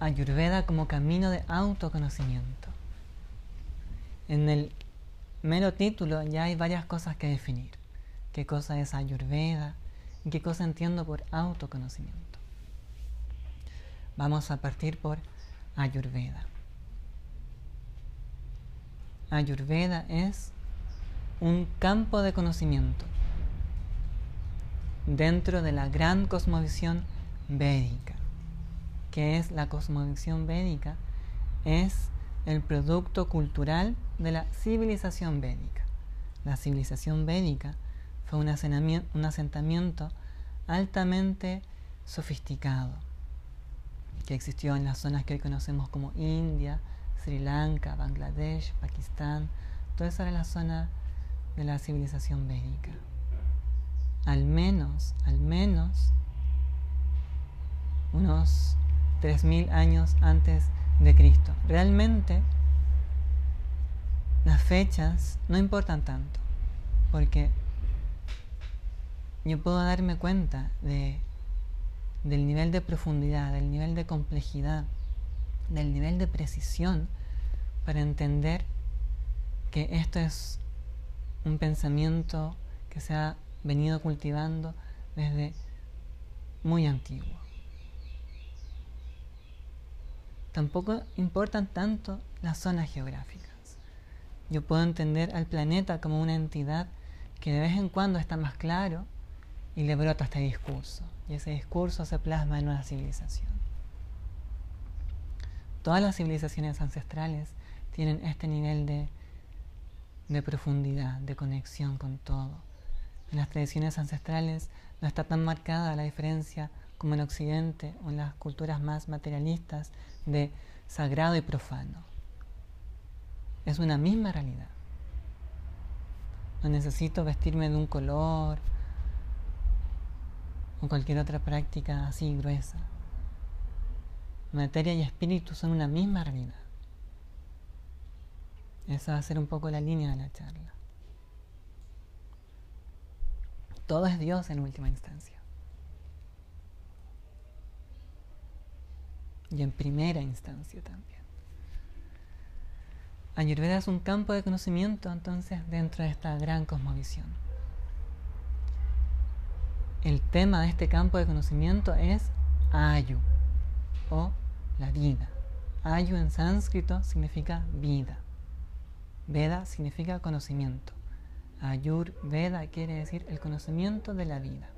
Ayurveda como camino de autoconocimiento. En el mero título ya hay varias cosas que definir. ¿Qué cosa es Ayurveda? ¿Y qué cosa entiendo por autoconocimiento? Vamos a partir por Ayurveda. Ayurveda es un campo de conocimiento dentro de la gran cosmovisión védica. ¿Qué es la cosmovisión védica? Es el producto cultural de la civilización védica. La civilización védica fue un asentamiento altamente sofisticado que existió en las zonas que hoy conocemos como India, Sri Lanka, Bangladesh, Pakistán. Toda esa era la zona de la civilización védica. Al menos, al menos unos 3.000 años antes de Cristo. Realmente las fechas no importan tanto, porque yo puedo darme cuenta de, del nivel de profundidad, del nivel de complejidad, del nivel de precisión para entender que esto es un pensamiento que se ha venido cultivando desde muy antiguo. Tampoco importan tanto las zonas geográficas. Yo puedo entender al planeta como una entidad que de vez en cuando está más claro y le brota este discurso. Y ese discurso se plasma en una civilización. Todas las civilizaciones ancestrales tienen este nivel de, de profundidad, de conexión con todo. En las tradiciones ancestrales no está tan marcada la diferencia como en Occidente o en las culturas más materialistas de sagrado y profano. Es una misma realidad. No necesito vestirme de un color o cualquier otra práctica así gruesa. Materia y espíritu son una misma realidad. Esa va a ser un poco la línea de la charla. Todo es Dios en última instancia. Y en primera instancia también. Ayurveda es un campo de conocimiento entonces dentro de esta gran cosmovisión. El tema de este campo de conocimiento es Ayu o la vida. Ayu en sánscrito significa vida. Veda significa conocimiento. Ayur Veda quiere decir el conocimiento de la vida.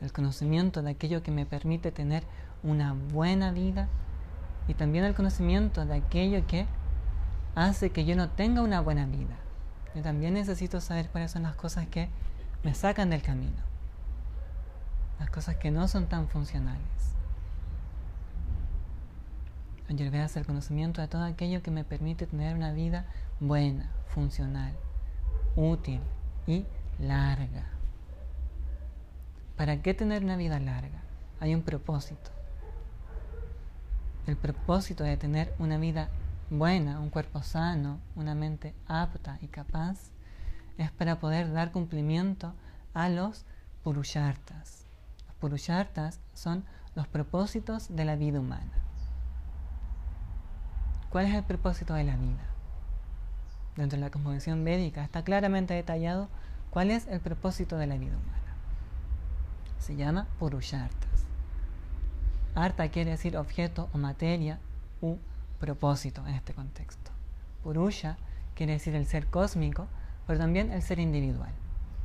El conocimiento de aquello que me permite tener una buena vida y también el conocimiento de aquello que hace que yo no tenga una buena vida. Yo también necesito saber cuáles son las cosas que me sacan del camino. Las cosas que no son tan funcionales. Ayurveda es el conocimiento de todo aquello que me permite tener una vida buena, funcional, útil y larga. ¿Para qué tener una vida larga? Hay un propósito. El propósito de tener una vida buena, un cuerpo sano, una mente apta y capaz, es para poder dar cumplimiento a los purushartas. Los purushartas son los propósitos de la vida humana. ¿Cuál es el propósito de la vida? Dentro de la cosmovisión védica está claramente detallado cuál es el propósito de la vida humana. Se llama purushartas. Arta quiere decir objeto o materia u propósito en este contexto. Purusha quiere decir el ser cósmico, pero también el ser individual.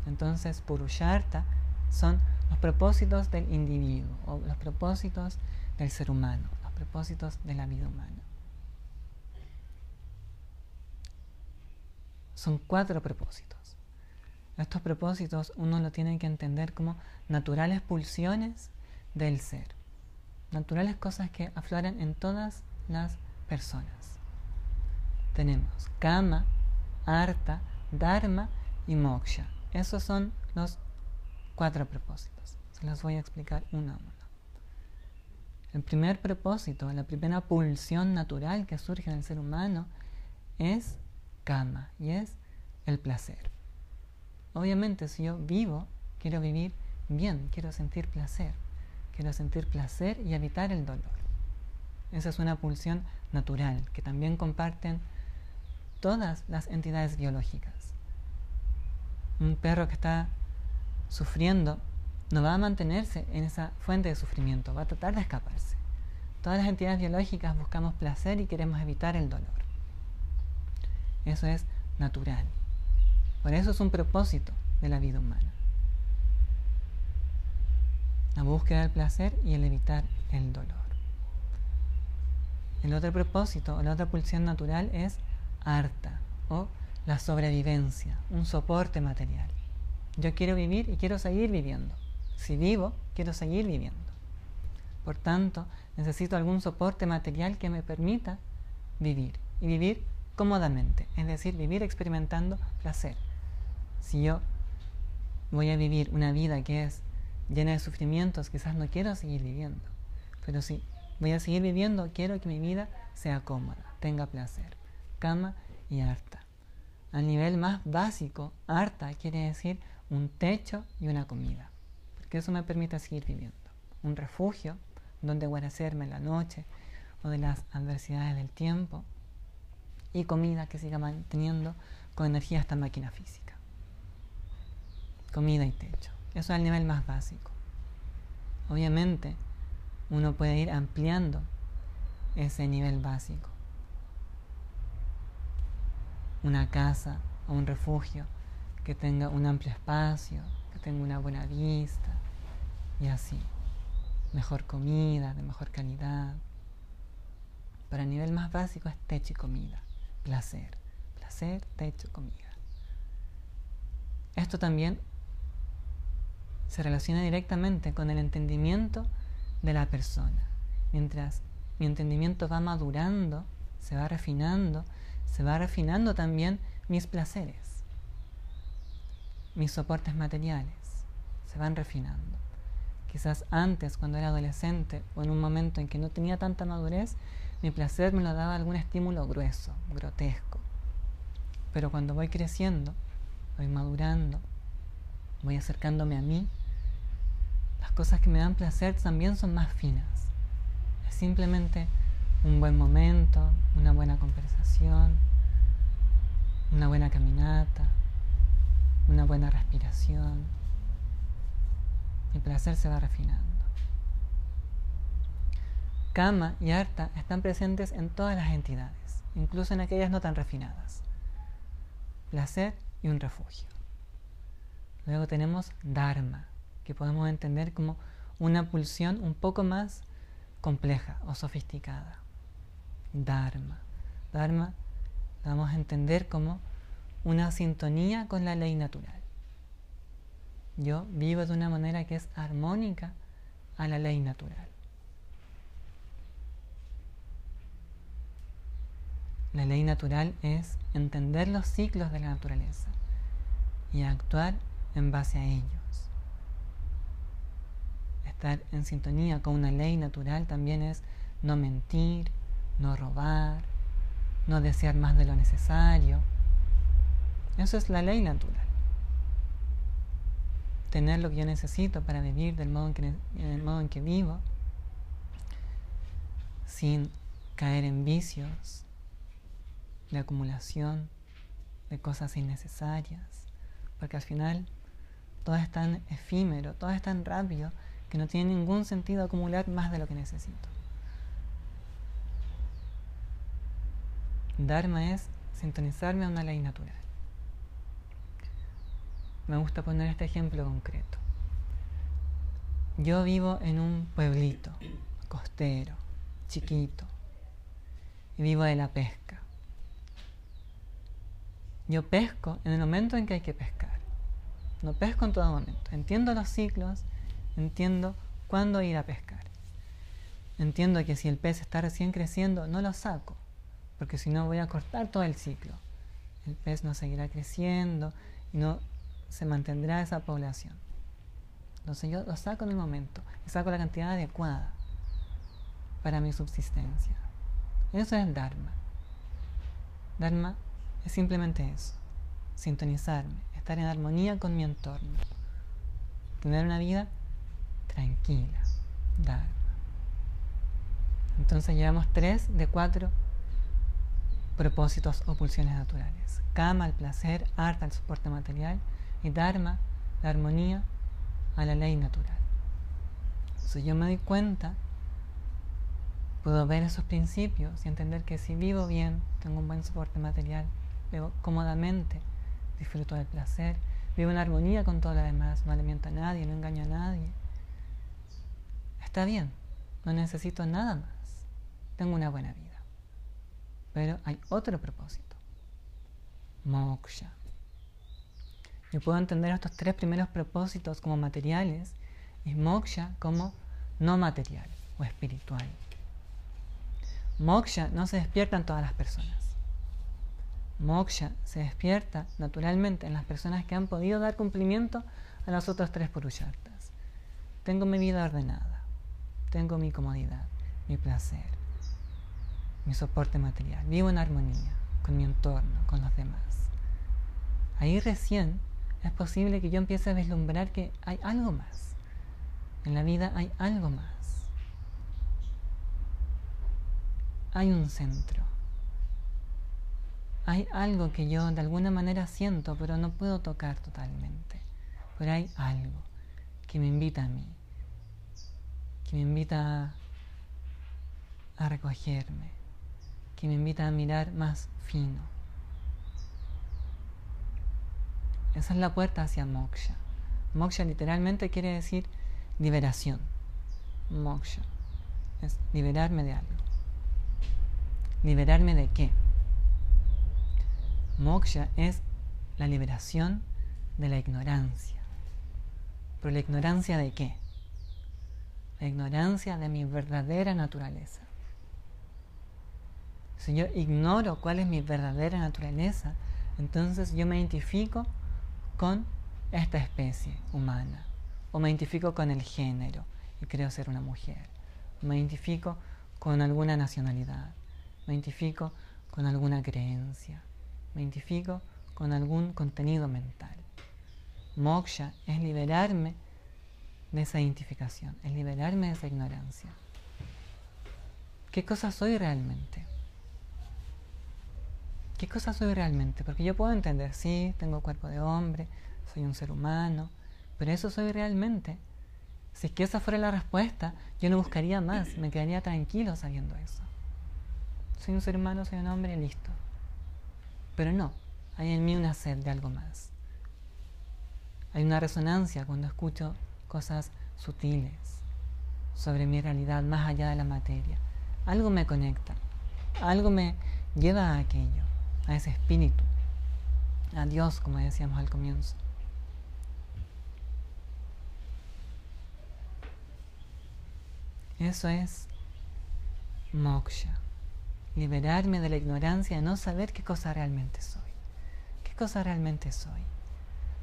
Entonces, Purusharta son los propósitos del individuo o los propósitos del ser humano, los propósitos de la vida humana. Son cuatro propósitos. Estos propósitos uno lo tiene que entender como naturales pulsiones del ser, naturales cosas que afloran en todas las personas. Tenemos Kama, Arta, Dharma y Moksha. Esos son los cuatro propósitos. Se los voy a explicar uno a uno. El primer propósito, la primera pulsión natural que surge en el ser humano es Kama y es el placer. Obviamente si yo vivo, quiero vivir bien, quiero sentir placer. Quiero sentir placer y evitar el dolor. Esa es una pulsión natural que también comparten todas las entidades biológicas. Un perro que está sufriendo no va a mantenerse en esa fuente de sufrimiento, va a tratar de escaparse. Todas las entidades biológicas buscamos placer y queremos evitar el dolor. Eso es natural. Por eso es un propósito de la vida humana. La búsqueda del placer y el evitar el dolor. El otro propósito la otra pulsión natural es harta o la sobrevivencia, un soporte material. Yo quiero vivir y quiero seguir viviendo. Si vivo, quiero seguir viviendo. Por tanto, necesito algún soporte material que me permita vivir y vivir cómodamente, es decir, vivir experimentando placer. Si yo voy a vivir una vida que es llena de sufrimientos, quizás no quiero seguir viviendo. Pero si voy a seguir viviendo, quiero que mi vida sea cómoda, tenga placer. Cama y harta. Al nivel más básico, harta quiere decir un techo y una comida, porque eso me permite seguir viviendo. Un refugio donde guarecerme en la noche o de las adversidades del tiempo y comida que siga manteniendo con energía esta máquina física. Comida y techo. Eso es el nivel más básico. Obviamente, uno puede ir ampliando ese nivel básico. Una casa o un refugio que tenga un amplio espacio, que tenga una buena vista y así. Mejor comida, de mejor calidad. Pero el nivel más básico es techo y comida. Placer. Placer, techo, comida. Esto también se relaciona directamente con el entendimiento de la persona. Mientras mi entendimiento va madurando, se va refinando, se va refinando también mis placeres, mis soportes materiales, se van refinando. Quizás antes, cuando era adolescente o en un momento en que no tenía tanta madurez, mi placer me lo daba algún estímulo grueso, grotesco. Pero cuando voy creciendo, voy madurando, voy acercándome a mí, las cosas que me dan placer también son más finas. Es simplemente un buen momento, una buena conversación, una buena caminata, una buena respiración. Mi placer se va refinando. Kama y Arta están presentes en todas las entidades, incluso en aquellas no tan refinadas. Placer y un refugio. Luego tenemos Dharma, que podemos entender como una pulsión un poco más compleja o sofisticada. Dharma. Dharma la vamos a entender como una sintonía con la ley natural. Yo vivo de una manera que es armónica a la ley natural. La ley natural es entender los ciclos de la naturaleza y actuar en base a ellos. Estar en sintonía con una ley natural también es no mentir, no robar, no desear más de lo necesario. Eso es la ley natural. Tener lo que yo necesito para vivir del modo en que, el modo en que vivo, sin caer en vicios de acumulación de cosas innecesarias, porque al final todo es tan efímero, todo es tan rápido que no tiene ningún sentido acumular más de lo que necesito. Dharma es sintonizarme a una ley natural. Me gusta poner este ejemplo concreto. Yo vivo en un pueblito costero, chiquito, y vivo de la pesca. Yo pesco en el momento en que hay que pescar. No pesco en todo momento. Entiendo los ciclos, entiendo cuándo ir a pescar. Entiendo que si el pez está recién creciendo, no lo saco, porque si no voy a cortar todo el ciclo. El pez no seguirá creciendo y no se mantendrá esa población. Entonces yo lo saco en el momento saco la cantidad adecuada para mi subsistencia. Eso es el Dharma. Dharma es simplemente eso, sintonizarme, estar en armonía con mi entorno, tener una vida tranquila, Dharma. Entonces llevamos tres de cuatro propósitos o pulsiones naturales. Kama, el placer, Artha, el soporte material y Dharma, la armonía a la ley natural. Si yo me doy cuenta, puedo ver esos principios y entender que si vivo bien, tengo un buen soporte material, vivo cómodamente, disfruto del placer, vivo en armonía con todo lo demás, no alimento a nadie, no engaño a nadie. Está bien, no necesito nada más, tengo una buena vida. Pero hay otro propósito, moksha. Yo puedo entender estos tres primeros propósitos como materiales y moksha como no material o espiritual. Moksha no se despierta en todas las personas. Moksha se despierta naturalmente en las personas que han podido dar cumplimiento a los otros tres purushartas. Tengo mi vida ordenada, tengo mi comodidad, mi placer, mi soporte material, vivo en armonía con mi entorno, con los demás. Ahí recién es posible que yo empiece a vislumbrar que hay algo más. En la vida hay algo más. Hay un centro. Hay algo que yo de alguna manera siento, pero no puedo tocar totalmente. Pero hay algo que me invita a mí, que me invita a recogerme, que me invita a mirar más fino Esa es la puerta hacia moksha. Moksha literalmente quiere decir liberación. Moksha es liberarme de algo. ¿Liberarme de qué? Moksha es la liberación de la ignorancia. ¿Pero la ignorancia de qué? La ignorancia de mi verdadera naturaleza. Si yo ignoro cuál es mi verdadera naturaleza, entonces yo me identifico con esta especie humana, o me identifico con el género y creo ser una mujer, me identifico con alguna nacionalidad, me identifico con alguna creencia, me identifico con algún contenido mental. Moksha es liberarme de esa identificación, es liberarme de esa ignorancia. ¿Qué cosa soy realmente? ¿qué cosa soy realmente? Porque yo puedo entender, sí, tengo cuerpo de hombre, soy un ser humano, pero eso soy realmente. Si es que esa fuera la respuesta, yo no buscaría más, me quedaría tranquilo sabiendo eso. Soy un ser humano, soy un hombre listo. Pero no, hay en mí una sed de algo más. Hay una resonancia cuando escucho cosas sutiles sobre mi realidad más allá de la materia. Algo me conecta, algo me lleva a aquello a ese espíritu, a Dios, como decíamos al comienzo. Eso es moksha, liberarme de la ignorancia de no saber qué cosa realmente soy. ¿Qué cosa realmente soy?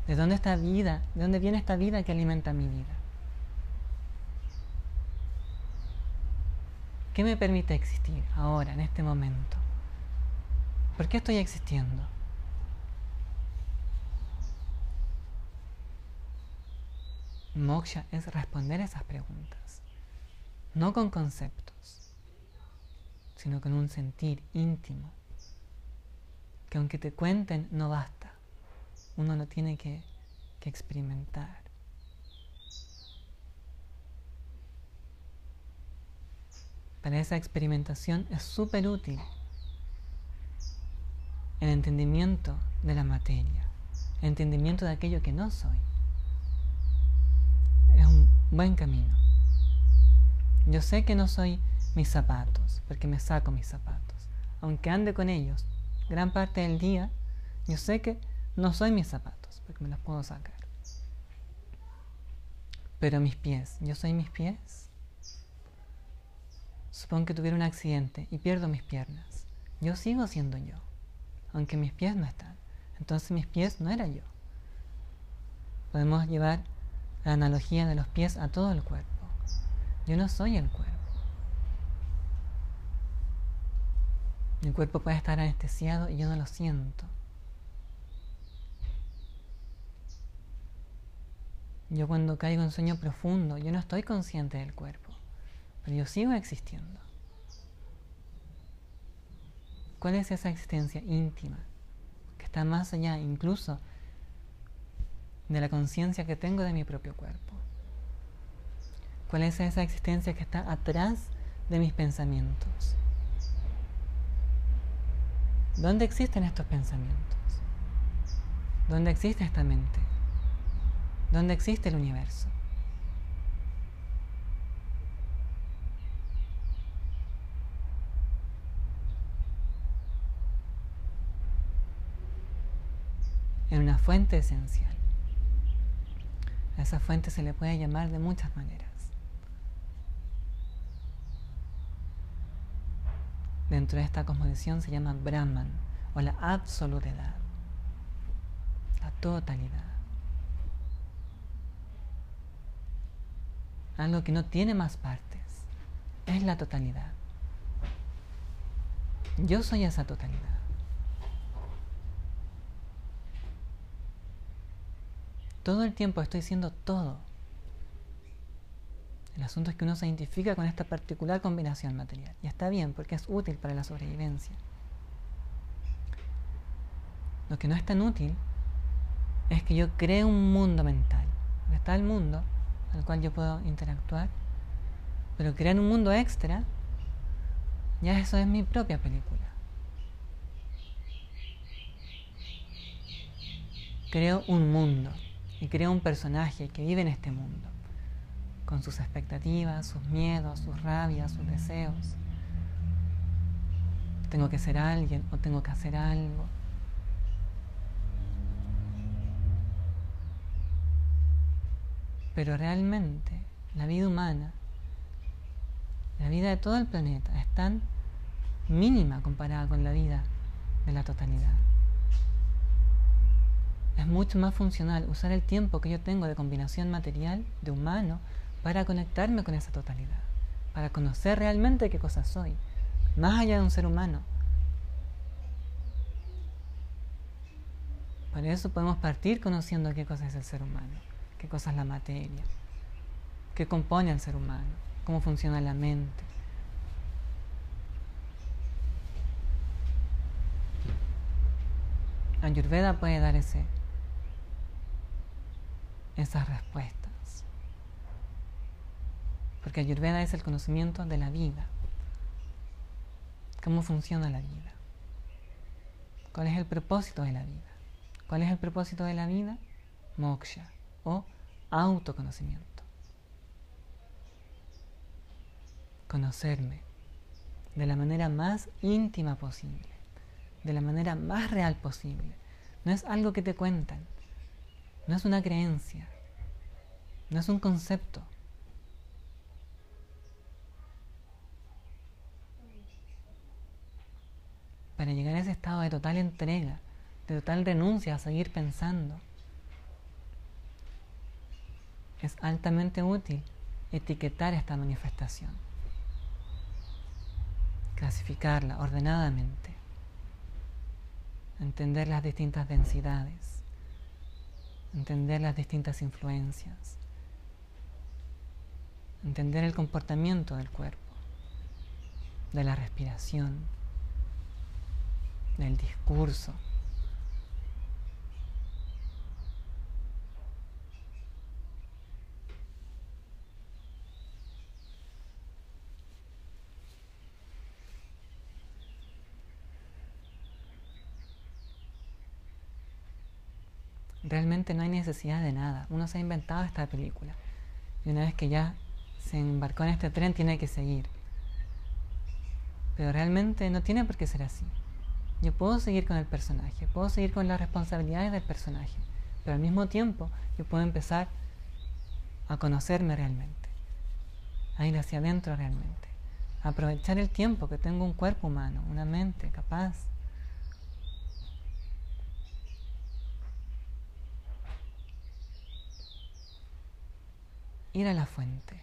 ¿De dónde está vida? ¿De dónde viene esta vida que alimenta mi vida? ¿Qué me permite existir ahora, en este momento? ¿Por qué estoy existiendo? Moksha es responder esas preguntas, no con conceptos, sino con un sentir íntimo, que aunque te cuenten no basta, uno lo tiene que, que experimentar. Para esa experimentación es súper útil el entendimiento de la materia, el entendimiento de aquello que no soy. Es un buen camino. Yo sé que no soy mis zapatos, porque me saco mis zapatos. Aunque ande con ellos gran parte del día, yo sé que no soy mis zapatos, porque me los puedo sacar. Pero mis pies, ¿yo soy mis pies? Supongo que tuviera un accidente y pierdo mis piernas. Yo sigo siendo yo aunque mis pies no están. Entonces mis pies no era yo. Podemos llevar la analogía de los pies a todo el cuerpo. Yo no soy el cuerpo. Mi cuerpo puede estar anestesiado y yo no lo siento. Yo cuando caigo en sueño profundo, yo no estoy consciente del cuerpo, pero yo sigo existiendo. ¿Cuál es esa existencia íntima? Que está más allá incluso de la conciencia que tengo de mi propio cuerpo. ¿Cuál es esa existencia que está atrás de mis pensamientos? ¿Dónde existen estos pensamientos? ¿Dónde existe esta mente? ¿Dónde existe el universo? En una fuente esencial. A esa fuente se le puede llamar de muchas maneras. Dentro de esta cosmovisión se llama Brahman o la absolutidad, la totalidad. Algo que no tiene más partes, es la totalidad. Yo soy esa totalidad. Todo el tiempo estoy siendo todo. El asunto es que uno se identifica con esta particular combinación material. Y está bien, porque es útil para la sobrevivencia. Lo que no es tan útil es que yo cree un mundo mental. Está el mundo al cual yo puedo interactuar, pero crear un mundo extra, ya eso es mi propia película. Creo un mundo y creo un personaje que vive en este mundo con sus expectativas, sus miedos, sus rabias, sus deseos. Tengo que ser alguien o tengo que hacer algo. Pero realmente la vida humana, la vida de todo el planeta es tan mínima comparada con la vida de la totalidad. Es mucho más funcional usar el tiempo que yo tengo de combinación material, de humano, para conectarme con esa totalidad, para conocer realmente qué cosa soy, más allá de un ser humano. Para eso podemos partir conociendo qué cosa es el ser humano, qué cosa es la materia, qué compone al ser humano, cómo funciona la mente. Ayurveda puede dar ese, esas respuestas. Porque Ayurveda es el conocimiento de la vida. ¿Cómo funciona la vida? ¿Cuál es el propósito de la vida? ¿Cuál es el propósito de la vida? Moksha o autoconocimiento. Conocerme de la manera más íntima posible, de la manera más real posible. No es algo que te cuentan, no es una creencia, no es un concepto, para llegar a ese estado de total entrega, de total renuncia a seguir pensando. Es altamente útil etiquetar esta manifestación, clasificarla ordenadamente, entender las distintas densidades, entender las distintas influencias, entender el comportamiento del cuerpo, de la respiración, del discurso. Realmente no hay necesidad de nada. Uno se ha inventado esta película. Y una vez que ya se embarcó en este tren, tiene que seguir. Pero realmente no tiene por qué ser así. Yo puedo seguir con el personaje, puedo seguir con las responsabilidades del personaje, pero al mismo tiempo yo puedo empezar a conocerme realmente, a ir hacia adentro realmente, a aprovechar el tiempo que tengo un cuerpo humano, una mente capaz. Ir a la fuente.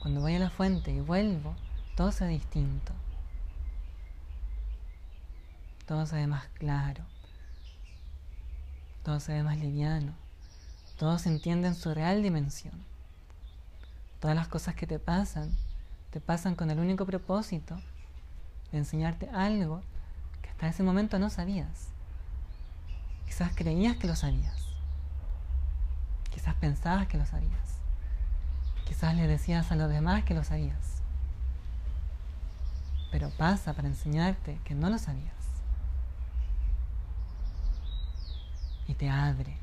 Cuando voy a la fuente y vuelvo, todo se ve distinto, todo se ve más claro, todo se ve más liviano, todo se entiende en su real dimensión. Todas las cosas que te pasan te pasan con el único propósito de enseñarte algo que hasta ese momento no sabías. Quizás creías que lo sabías. Quizás pensabas que lo sabías. Quizás le decías a los demás que lo sabías. Pero pasa para enseñarte que no lo sabías. Y te abre.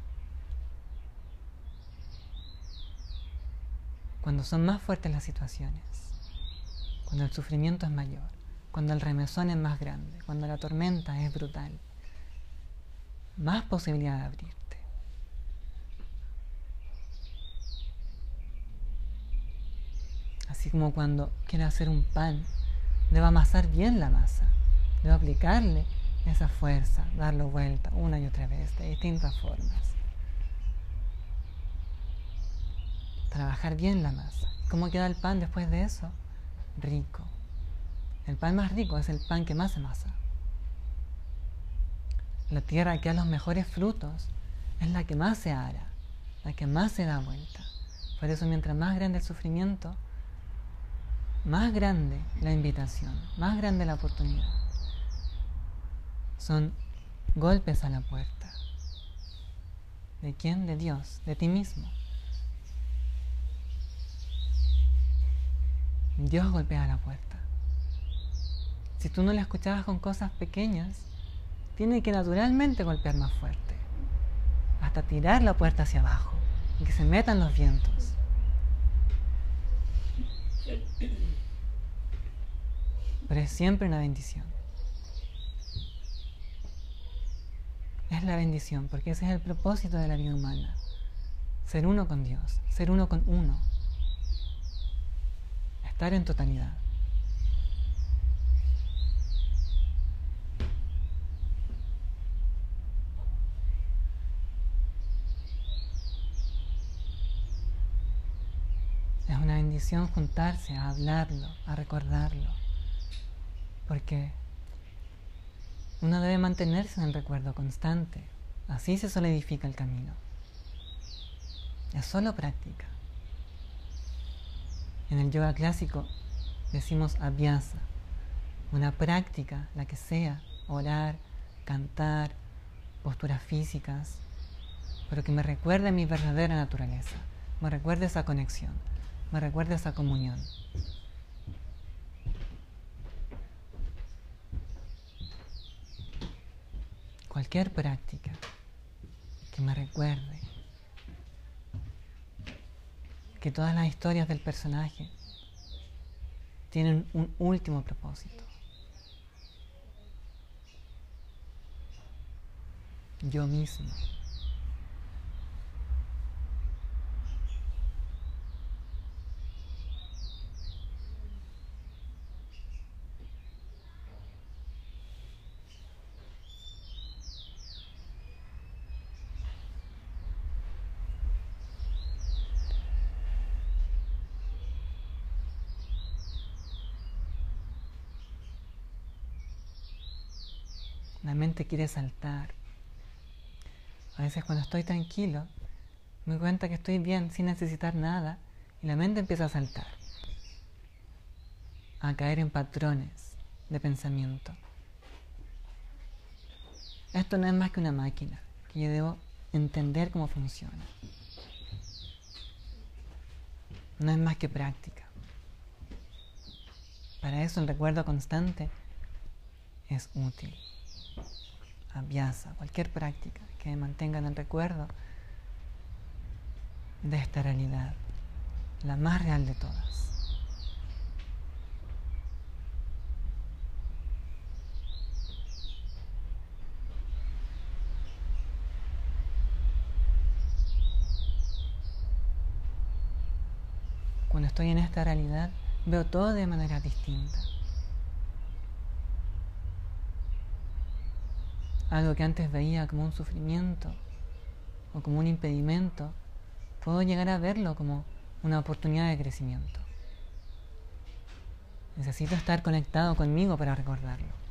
Cuando son más fuertes las situaciones. Cuando el sufrimiento es mayor. Cuando el remesón es más grande. Cuando la tormenta es brutal. Más posibilidad de abrirte. Así como cuando quieres hacer un pan, debe amasar bien la masa, debe aplicarle esa fuerza, darlo vuelta una y otra vez, de distintas formas. Trabajar bien la masa. ¿Cómo queda el pan después de eso? Rico. El pan más rico es el pan que más se masa. La tierra que da los mejores frutos es la que más se ara, la que más se da vuelta. Por eso mientras más grande el sufrimiento, más grande la invitación, más grande la oportunidad. Son golpes a la puerta. ¿De quién? De Dios, de ti mismo. Dios golpea la puerta. Si tú no la escuchabas con cosas pequeñas, tiene que naturalmente golpear más fuerte, hasta tirar la puerta hacia abajo y que se metan los vientos. Pero es siempre una bendición. Es la bendición, porque ese es el propósito de la vida humana. Ser uno con Dios, ser uno con uno. Estar en totalidad. Es una juntarse a hablarlo, a recordarlo porque uno debe mantenerse en el recuerdo constante. Así se solidifica el camino. Es solo práctica. En el yoga clásico decimos abhyasa, una práctica, la que sea, orar, cantar, posturas físicas, pero que me recuerde mi verdadera naturaleza, me recuerde esa conexión, me recuerde esa comunión. cualquier práctica que me recuerde que todas las historias del personaje tienen un último propósito. Yo mismo. La mente quiere saltar. A veces cuando estoy tranquilo, me doy cuenta que estoy bien sin necesitar nada y la mente empieza a saltar, a caer en patrones de pensamiento. Esto no es más que una máquina que yo debo entender cómo funciona. No es más que práctica. Para eso el recuerdo constante es útil cualquier práctica que mantenga en el recuerdo de esta realidad, la más real de todas. Cuando estoy en esta realidad, veo todo de manera distinta. Algo que antes veía como un sufrimiento o como un impedimento, puedo llegar a verlo como una oportunidad de crecimiento. Necesito estar conectado conmigo para recordarlo.